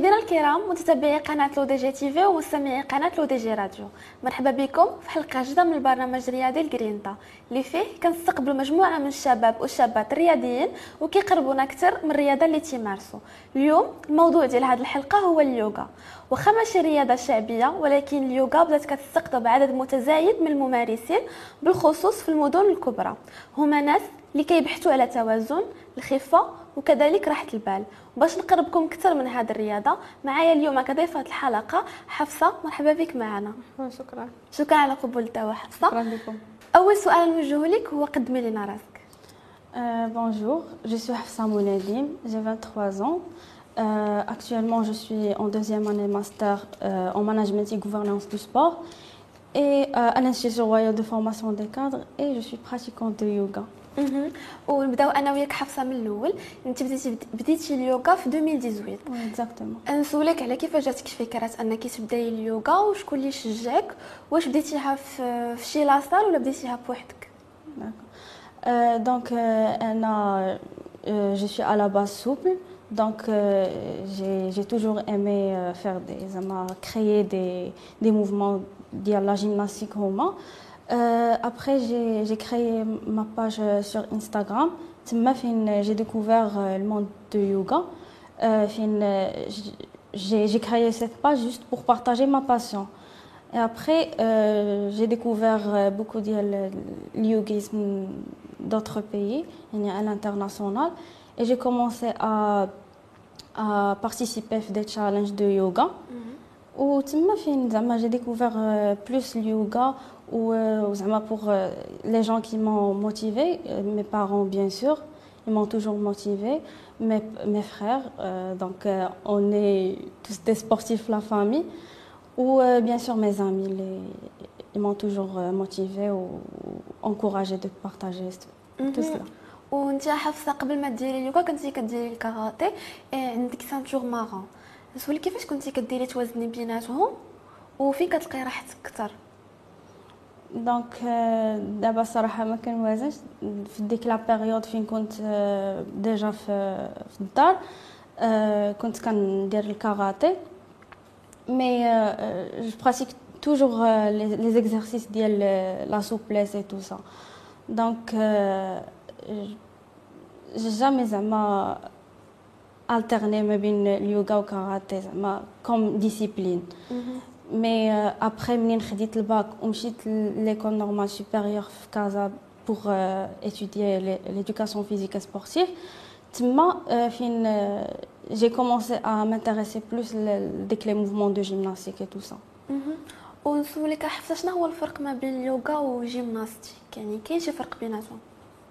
مشاهدينا الكرام متتبعي قناة لو دي جي تي في ومستمعي قناة لو دي جي راديو. مرحبا بكم في حلقة جديدة من البرنامج الرياضي الجرينتا. اللي فيه كنستقبل مجموعة من الشباب والشابات الرياضيين وكيقربونا أكثر من الرياضة اللي تيمارسوا. اليوم الموضوع ديال هذه الحلقة هو اليوغا. واخا ماشي رياضة شعبية ولكن اليوغا بدات كتستقطب عدد متزايد من الممارسين بالخصوص في المدن الكبرى. هما ناس اللي كيبحثوا على توازن الخفة وكذلك راحة البال. باش نقربكم أكثر من هذه الرياضة معايا اليوم كضيفة الحلقة حفصة. مرحبا بك معنا. شكرا. شكرا على قبول التوا حفصة. شكرا لكم. أول سؤال نوجهه لك هو قدمي لنا راسك. Bonjour je suis حفصة منعديم j'ai 23 ans. Euh, actuellement je suis en deuxième année master euh, en management et gouvernance du sport. Et euh, à l'institut royal de formation des cadres. Et je suis pratiquante de yoga. ونبداو أنا وياك حفصة من الأول. انت بديتي بديتي اليوغا في 2018 exactement. نسولك على كيفاش جاتك فكرة أنك تبداي اليوغا وشكون اللي شجعك واش بديتيها في, في شي la salle ولا بديتيها بوحدك donc euh, euh, أنا je suis à la base souple Donc, euh, j'ai ai toujours aimé euh, faire des. Ça m'a créé des, des mouvements de la gymnastique romain. Euh, Euh, après, j'ai créé ma page euh, sur Instagram. Euh, j'ai découvert le monde du yoga. J'ai créé cette page juste pour partager ma passion. Et après, j'ai découvert beaucoup de yogisme d'autres pays, à l'international. Et j'ai commencé à, participer à des challenges de yoga. Mm -hmm. J'ai découvert plus le yoga ou euh, زعما pour euh, les gens qui m'ont motivé, euh, mes parents bien sûr, ils m'ont toujours motivé, mes, mes frères, euh, donc euh, on est tous des sportifs la famille, ou euh, bien sûr mes amis, les, ils m'ont toujours euh, motivé ou, ou encouragé de partager tout cela. وانت حفصه قبل ما ديري اليوغا كنتي كديري الكاراتي إيه، عندك سانتور مارون نسولك كيفاش كنتي كديري توازني بيناتهم وفين كتلقاي راحتك اكثر donc آه، دابا الصراحه ما كنوازنش في ديك la période فين كنت آه، déjà في في الدار آه، كنت كندير الكاراتي mais je pratique toujours les exercices ديال la souplesse et tout ça donc جامي زعما alterner ما بين اليوغا وكاراتي زعما كوم ديسيبلين مي ابخي منين خديت الباك ومشيت ليكول نورمال سوبيريور في كازا بوغ étudier l'éducation physique et sportive تما آه، فين j'ai commencé à m'intéresser plus ل- ديك les mouvements de gymnastique et tout ça مهم. ونسولك حفصه شنو هو الفرق ما بين اليوغا وجيمناستيك يعني كاين شي فرق بيناتهم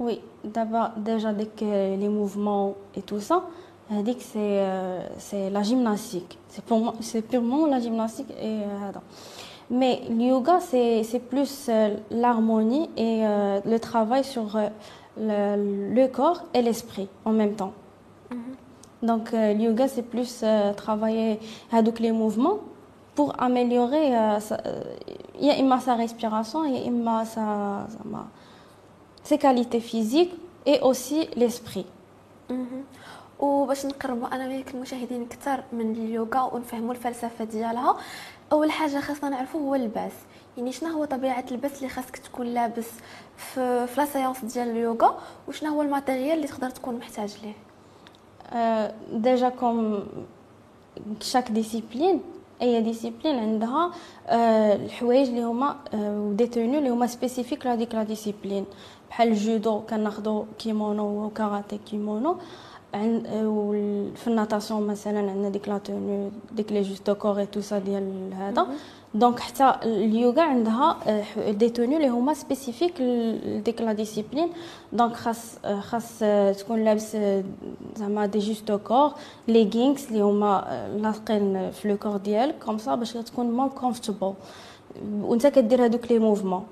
Oui, d'abord déjà dès que les mouvements et tout ça, elle dit que c'est euh, c'est la gymnastique. C'est pour moi, c'est purement la gymnastique et euh, هذا. Mais le yoga c'est c'est plus euh, l'harmonie et euh, le travail sur euh, le, le corps et l'esprit en même temps. Donc euh, le yoga c'est plus euh, travailler هذوك les mouvements pour améliorer euh, sa, euh, يا إما sa respiration يا إما sa, زعما ses qualités physiques et aussi l'esprit. مهم. وباش نقربوا أنا وياك المشاهدين أكثر من اليوغا ونفهموا الفلسفة ديالها. أول حاجة خاصنا نعرفوا هو اللباس يعني شنو هو طبيعة اللباس اللي خاصك تكون لابس في في ديال اليوغا؟ وشنو هو الماتيريال اللي تقدر تكون محتاج ليه؟ déjà comme chaque discipline et discipline عندها آه، الحوايج اللي هما آه، و des tenues اللي هما spécifiques لهاديك la discipline بحال الجودو كناخدو كيمونو وكاراتيه كيمونو. عن وال- في ال natation مثلا عندنا ديك la tenue ديك les justaucorps et tout ça ديال هذا. donc حتى اليوغا عندها ح- des tenues اللي هما spécifiques لديك la discipline. donc خاص خاص آه، تكون لابس آه، زعما des justaucorps leggings اللي هما لاصقين في le corps ديالك comme ça باش تكون more comfortable وانت كدير هادوك les mouvements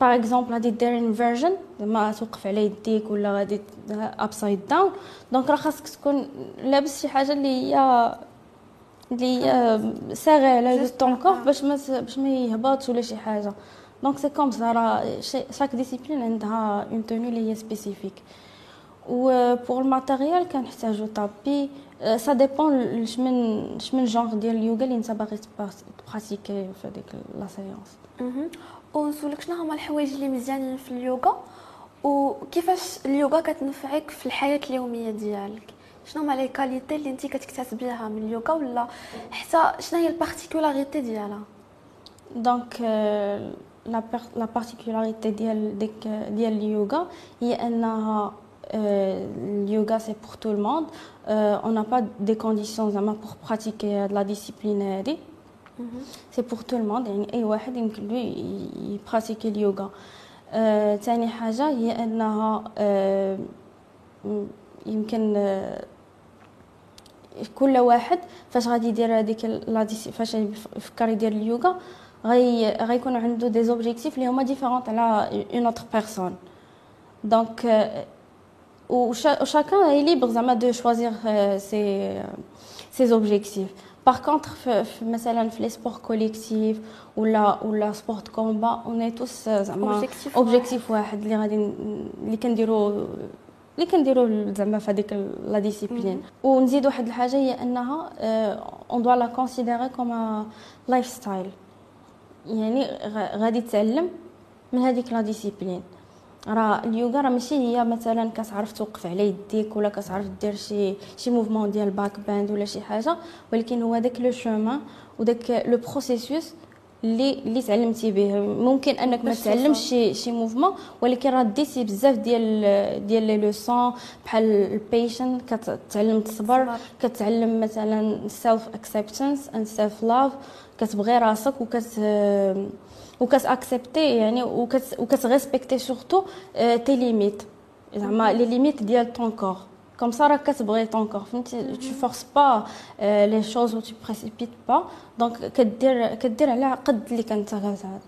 par exemple غادي دير inversion زعما توقف على يديك ولا غادي upside down donc راه خاصك تكون لابس شي حاجة اللي هي اللي هي serrée على juste ton corps آه. باش ما باش ما يهبطش ولا شي حاجة. donc c'est comme ça راه chaque discipline عندها une tenue اللي هي spécifique و pour ال matériel كنحتاجو tapis ça dépend chaque chaque genre ديال اليوغا اللي انت باغي تpratiquي في هذيك la séance ونسولك شنو هما الحوايج اللي مزيانين في اليوغا وكيفاش اليوغا كتنفعك في الحياة اليومية ديالك؟ شنو هما les qualités اللي انت كتكتسبيها من اليوغا ولا حتى شنو هي ال particularité ديالها؟ donc la la particularité ديال ديك ديال اليوغا هي انها le yoga c'est pour tout le monde. Euh, on n'a pas des conditions pour pratiquer la discipline pour tout le monde. يعني اي واحد يمكن له يpratiquي اليوغا ثاني حاجة هي انها يمكن كل واحد فاش غادي يدير هذيك لا فاش يفكر يدير اليوغا غي غيكون عنده des objectifs اللي هما différents على une autre personne donc و chacun est libre زعما de choisir ses ses objectifs. Par contre مثلا في les sports collectifs ولا ولا sport combat on est tous زعما objectif واحد. اللي غادي اللي كنديرو اللي كنديرو زعما في هذيك la discipline ونزيد واحد الحاجة هي أنها on doit la considérer comme lifestyle يعني غادي تعلم من هذيك la discipline راه اليوغا راه ماشي هي مثلا كتعرف توقف على يديك ولا كتعرف دير شي شي mouvement ديال backbend ولا شي حاجة ولكن هو داك le chemin وداك le processus اللي اللي تعلمتي به. ممكن أنك ما تعلمش شي شي mouvement ولكن راه ديتي بزاف ديال ديال les leçons بحال ال patience كتعلم تصبر كتعلم مثلا self acceptance and self love كتبغي راسك وكت وكت accepter يعني وكت respecter surtout tes limites زعما les limites ديال ton corps comme ça راك كتبغي ton corps فهمتي tu forces pas les choses et tu précipites pas donc كدير كدير على قد اللي كنت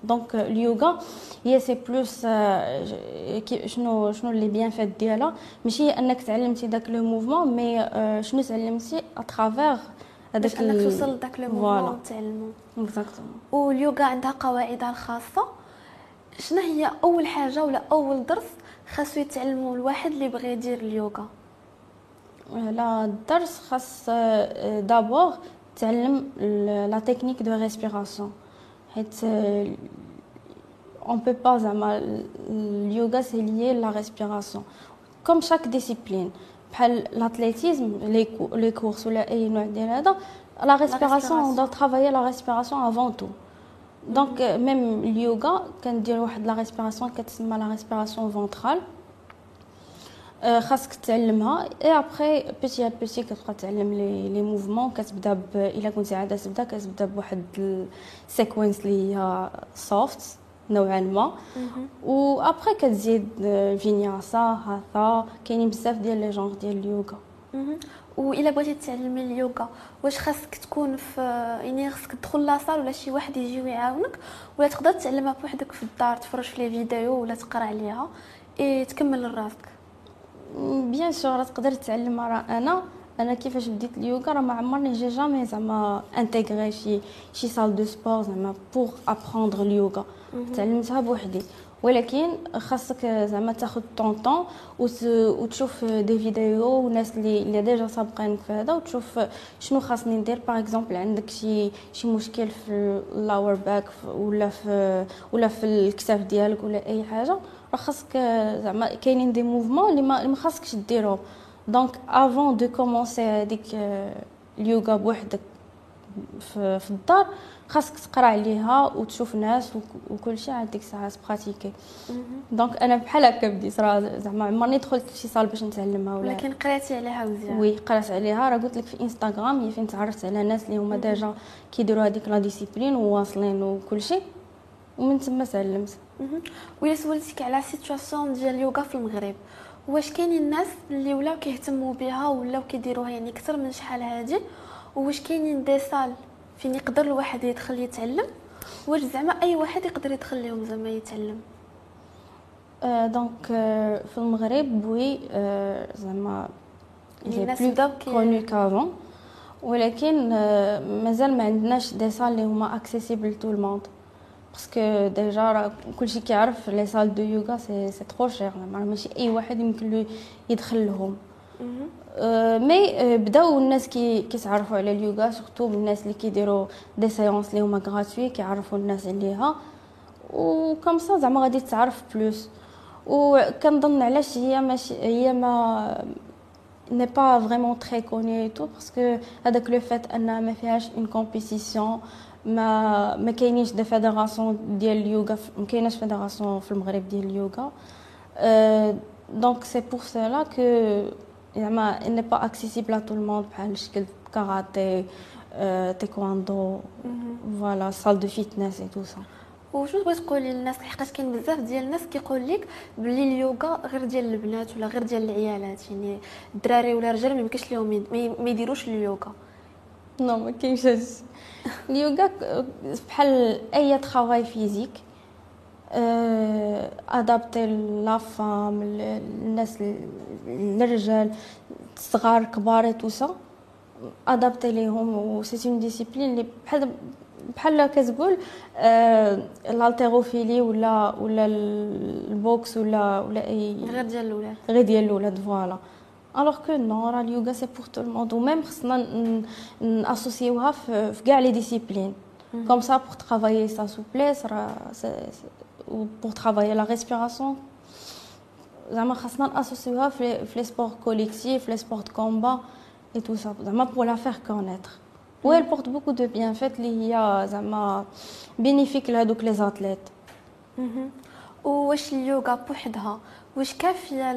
donc اليوغا هي c'est plus شنو شنو les bienfaits ديالها ماشي هي انك تعلمتي داك le mouvement mais شنو تعلمتي à travers هذاك انك توصل لذاك le moment تعلمو exactement واليوغا عندها قواعدها الخاصه شنو هي أول حاجة ولا أول درس خاصو يتعلمو الواحد اللي بغى يدير اليوغا؟ لا الدرس خاص d'abord تعلم la technique de respiration حيت on peut pas زعما اليوغا c'est lié la respiration comme chaque discipline بحال l'athlétisme les courses ولا اي نوع ديال هذا la respiration doit travailler la respiration avant tout. donc même اليوغا كندير واحد la respiration كتسمى la respiration ventrale خاصك تعلمها et après petit à petit كتبقى تعلم les les mouvements كتبدا ب الا كنتي عاده تبدا كتبدا بواحد ال séquence اللي هي soft نوعا ما. و après كتزيد فينياسا هاتا كاينين بزاف ديال les genres ديال اليوغا الا بغيتي تعلمي اليوغا واش خاصك تكون في يعني خاصك تدخل la salle ولا شي واحد يجي ويعاونك ولا تقدر تعلمها بوحدك في الدار تفرج في les vidéos ولا تقرا عليها اي تكمل لراسك bien sûr تقدر تعلمها راه أنا أنا كيفاش بديت اليوغا؟ راه ما عمرني j'ai jamais زعما intégré شي شي salle de sport زعما pour apprendre اليوغا. تعلمتها بوحدي. ولكن خاصك زعما تاخذ ton temps وتشوف des vidéos وناس اللي اللي déjà سابقينك في هذا وتشوف شنو خاصني ندير. par exemple عندك شي شي مشكل في ال lower back ولا في ولا في الكتاف ديالك ولا أي حاجة راه خاصك زعما كاينين des mouvements اللي ما, خاصكش ديرهم donc avant de commencer هذيك اليوغا بوحدك في, في الدار خاصك تقرأ عليها وتشوف ناس وكل شيء عاد ديك الساعة ت pratiquer donc أنا بحال هكا بديت راه زعما عمرني دخلت لشي salle باش نتعلمها ولا. ولكن قرأتي عليها مزيان. oui قرأت عليها. راه قلت لك في انستغرام هي فين تعرفت على ناس اللي هما déjà كيديروا هذيك la discipline وواصلين وكل شيء ومن تما تعلمت ولا سولتك على situation ديال اليوغا في المغرب واش كاينين الناس اللي ولاو كيهتموا بها ولاو كيديروها؟ يعني أكثر من شحال هادي. واش كاينين des salles فين يقدر الواحد يدخل يتعلم؟ واش زعما أي واحد يقدر يدخل لهم زعما يتعلم؟ donc في المغرب oui زعما الناس بداو connu كافون ولكن مازال ما عندناش des salles اللي هما accessibles à tout le monde parce que déjà راه كلشي كيعرف les salles de yoga c'est c'est trop cher ماشي أي واحد يمكن له يدخل لهم mais بداو الناس كي كيتعرفوا على اليوغا surtout الناس اللي كيديروا des séances اللي هما gratuites كيعرفوا الناس عليها. و comme ça زعما غادي تعرف plus وكنظن علاش هي ماشي هي ما n'est pas vraiment très connue tout parce que هذاك le fait أن ما فيهاش une compétition ما ما كاينينش des fédérations ديال اليوغا ما كايناش fédération في المغرب ديال اليوغا. donc c'est pour cela que زعما n'est pas accessible à tout le monde بحال شكل كاراتي تايكواندو voilà salle de fitness et tout ça وشنو بغيت تقولي للناس لحقاش كاين بزاف ديال الناس كيقول لك بلي اليوغا غير ديال البنات ولا غير ديال العيالات يعني الدراري ولا الرجال ما يمكنش لهم ما يديروش اليوغا. non ما كاينش اليوغا بحال أي travail physique adapté la femme الناس الرجال الصغار كبار tout ça adapté ليهم و c'est une discipline اللي بحال بحال كتقول ال haltérophilie ولا ولا ال boxe ولا ولا اي غير ديال الاولاد غير ديال الاولاد voilà alors que non راه اليوغا c'est pour tout le monde و même خصنا ن associer وها في كاع les disciplines comme ça pour travailler sa souplesse راه pour travailler la respiration زعما خاصنا ن associer وها في les sports collectifs les sports combat et tout ça زعما pour la faire connaître et elle porte beaucoup de bienfaits اللي هي زعما bénéfiques لهذوك les athlètes واش اليوغا بوحدها واش كافية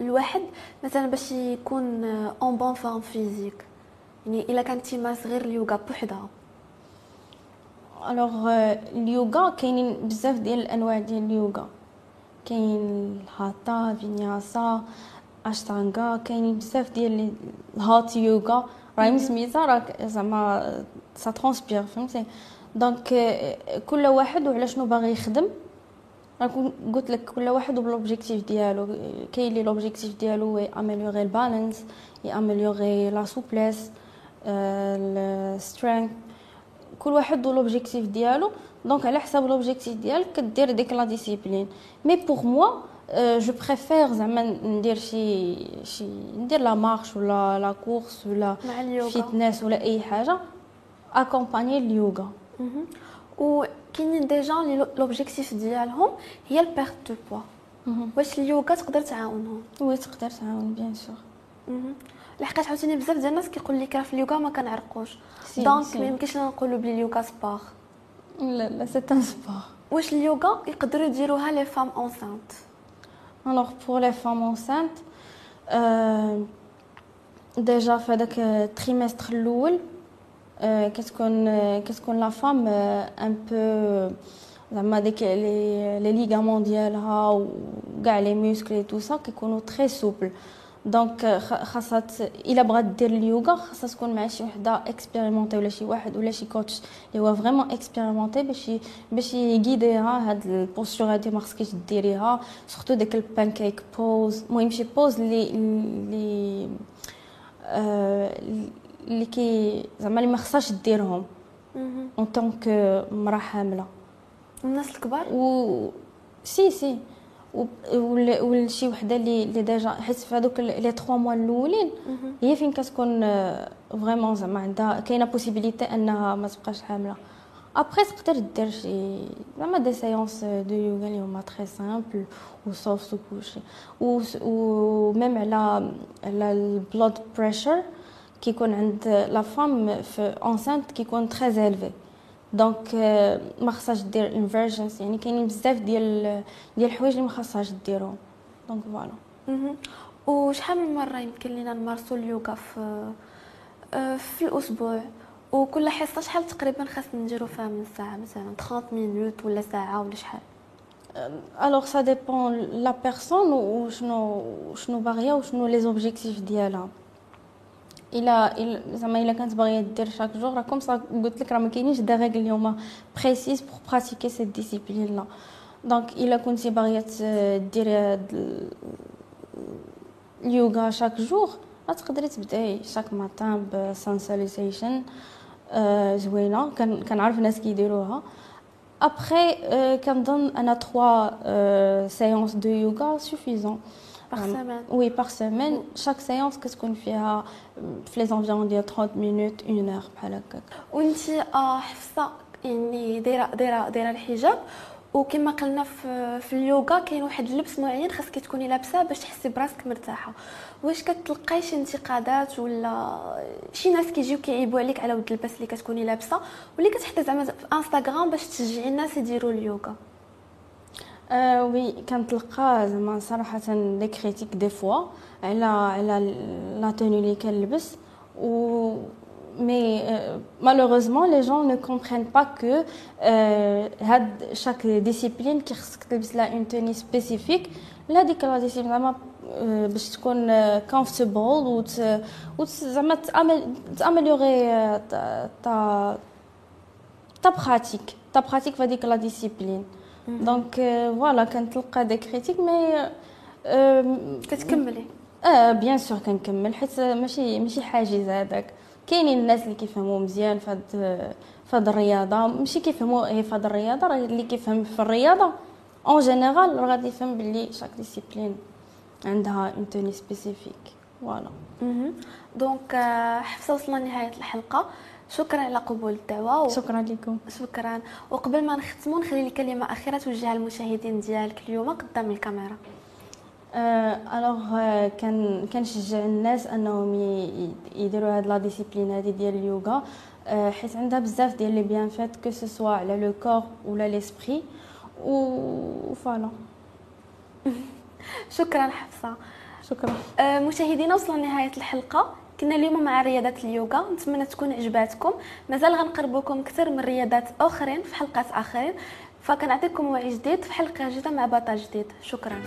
الواحد مثلا باش يكون en bonne forme physique يعني إلا كانت تيمارس غير اليوغا بوحدها. alors اليوغا كاينين بزاف ديال الأنواع ديال اليوغا. كاين الهاتا فينياسا أشتانغا كاينين بزاف ديال الهاتا يوغا. راهي سميتها راك زعما ça transpire فهمتي؟ donc كل واحد وعلى شنو باغي يخدم. راك قلت لك كل واحد وب l'objectif ديالو. كاين اللي l'objectif ديالو améliorer ال balance améliorer la souplesse ال strength كل واحد l'objectif ديالو. donc على حساب l'objectif ديالك كدير ديك la discipline mais pour moi je préfère زعما ندير شي شي ندير la marche ولا la course ولا fitness ولا أي حاجة accompagner اليوغا. وكاينين déjà لي l'objectif ديالهم هي ال perte de poids. واش اليوغا تقدر تعاونهم؟ oui تقدر تعاون bien sûr. لحقاش عاوتاني بزاف ديال الناس كيقول لك راه في اليوغا ما كنعرقوش. donc ما يمكنش نقولوا بلي اليوغا sport لا لا c'est un sport واش اليوغا يقدروا يديروها les femmes enceintes pour les femmes enceintes, euh, déjà في هذاك ال trimestre الأول كتكون كتكون la femme un peu زعما ديك les ligaments ديالها وكاع les muscles tout ça كيكونوا très souples donc خاصها الا بغات دير اليوغا خاصها تكون مع شي وحده expérimentée ولا شي واحد ولا شي coach اللي هو vraiment expérimenté باش باش يغيديها هاد ال posture هادي ما خصكيش ديريها سورتو ديك البانكيك بوز المهم شي بوز اللي اللي اللي كي زعما اللي ما خصهاش ديرهم. اون طونك مرا حامله الناس الكبار؟ و سي سي ولا شي وحدة اللي اللي ديجا حيت في هذوك لي 3 موا الأولين هي فين كتكون فريمون زعما عندها كاينة بوسيبيليتي أنها ما تبقاش حاملة. après تقدر دير شي زعما des séances de yoga اللي هما très simples و soft وكلشي و même على على ال blood pressure كيكون عند la femme في enceinte كيكون très élevé donc ما خصهاش دير inversions يعني كاينين بزاف ديال ديال الحوايج اللي ما خصهاش ديرهم donc voilà وشحال من مره يمكن لينا نمارسوا اليوغا في في الأسبوع وكل حصه شحال تقريبا خاصنا نديرو فيها من ساعه مثلا 30 minutes ولا ساعه ولا شحال alors ça dépend la personne وشنو شنو باغيه وشنو les objectifs ديالها الا زعما الا كانت باغيه دير chaque jour راه comme ça قلت لك راه ما كاينينش des règles اللي هما précises pour pratiquer cette discipline là donc الا كنتي باغيه ديري هاد اليوغا chaque jour تقدري تبداي chaque matin ب sun salutation زوينه كنعرف ناس كيديروها ابخي كنظن أنا 3 séances de yoga suffisantes par semaine oui par semaine chaque séance كتكون فيها في les environs ديال 30 minutes 1 heure بحال هكاك وانت حفصة يعني دايره دايره دايرة الحجاب. وكما قلنا في, في اليوغا كاين واحد اللبس معين خاصك تكوني لابسة باش تحسي براسك مرتاحة. واش كتلقاي شي انتقادات ولا شي ناس كيجيو كيعيبوا عليك على ود اللباس اللي كتكوني لابسة واللي كتحطي زعما في انستغرام باش تشجعي الناس يديروا اليوغا؟ oui كنتلقى زعما صراحة des critiques des fois على على la tenue اللي كنلبس و mais euh, malheureusement les gens ne comprennent pas que euh, chaque discipline qui a une tenue spécifique لا ديك la discipline زعما باش تكون comfortable و زعما t'améliorer ta ta pratique ta pratique في هذيك la discipline donc voilà كنتلقى des critiques mais كتكملي آه bien sûr كنكمل حيت ماشي ماشي حاجز هذاك كاينين الناس اللي كيفهموا مزيان في هاد في هاد الرياضة. ماشي كيفهموا هي في هاد الرياضة راه اللي كيفهم في الرياضة en général راه غادي يفهم بلي chaque discipline عندها une tenue spécifique voilà donc حفصة وصلنا لنهاية الحلقة. شكرا على قبول الدعوه و... شكرا لكم. شكرا. وقبل ما نختموا نخلي لك كلمه اخيره توجهها للمشاهدين ديالك اليوم قدام الكاميرا. alors كان كنشجع الناس أنهم يديروا هاد la discipline هذه ديال اليوغا حيت عندها بزاف ديال les bienfaits que ce soit على le corps ولا l'esprit و voilà شكرا حفصة. شكرا. مشاهدينا وصلنا لنهايه الحلقة. كنا اليوم مع رياضات اليوغا. نتمنى تكون عجباتكم مازال غنقربوكم أكثر من رياضات أخرين في حلقات آخرين. فكنعطيكم وعي جديد في حلقة جديدة مع بطل جديد. شكرا.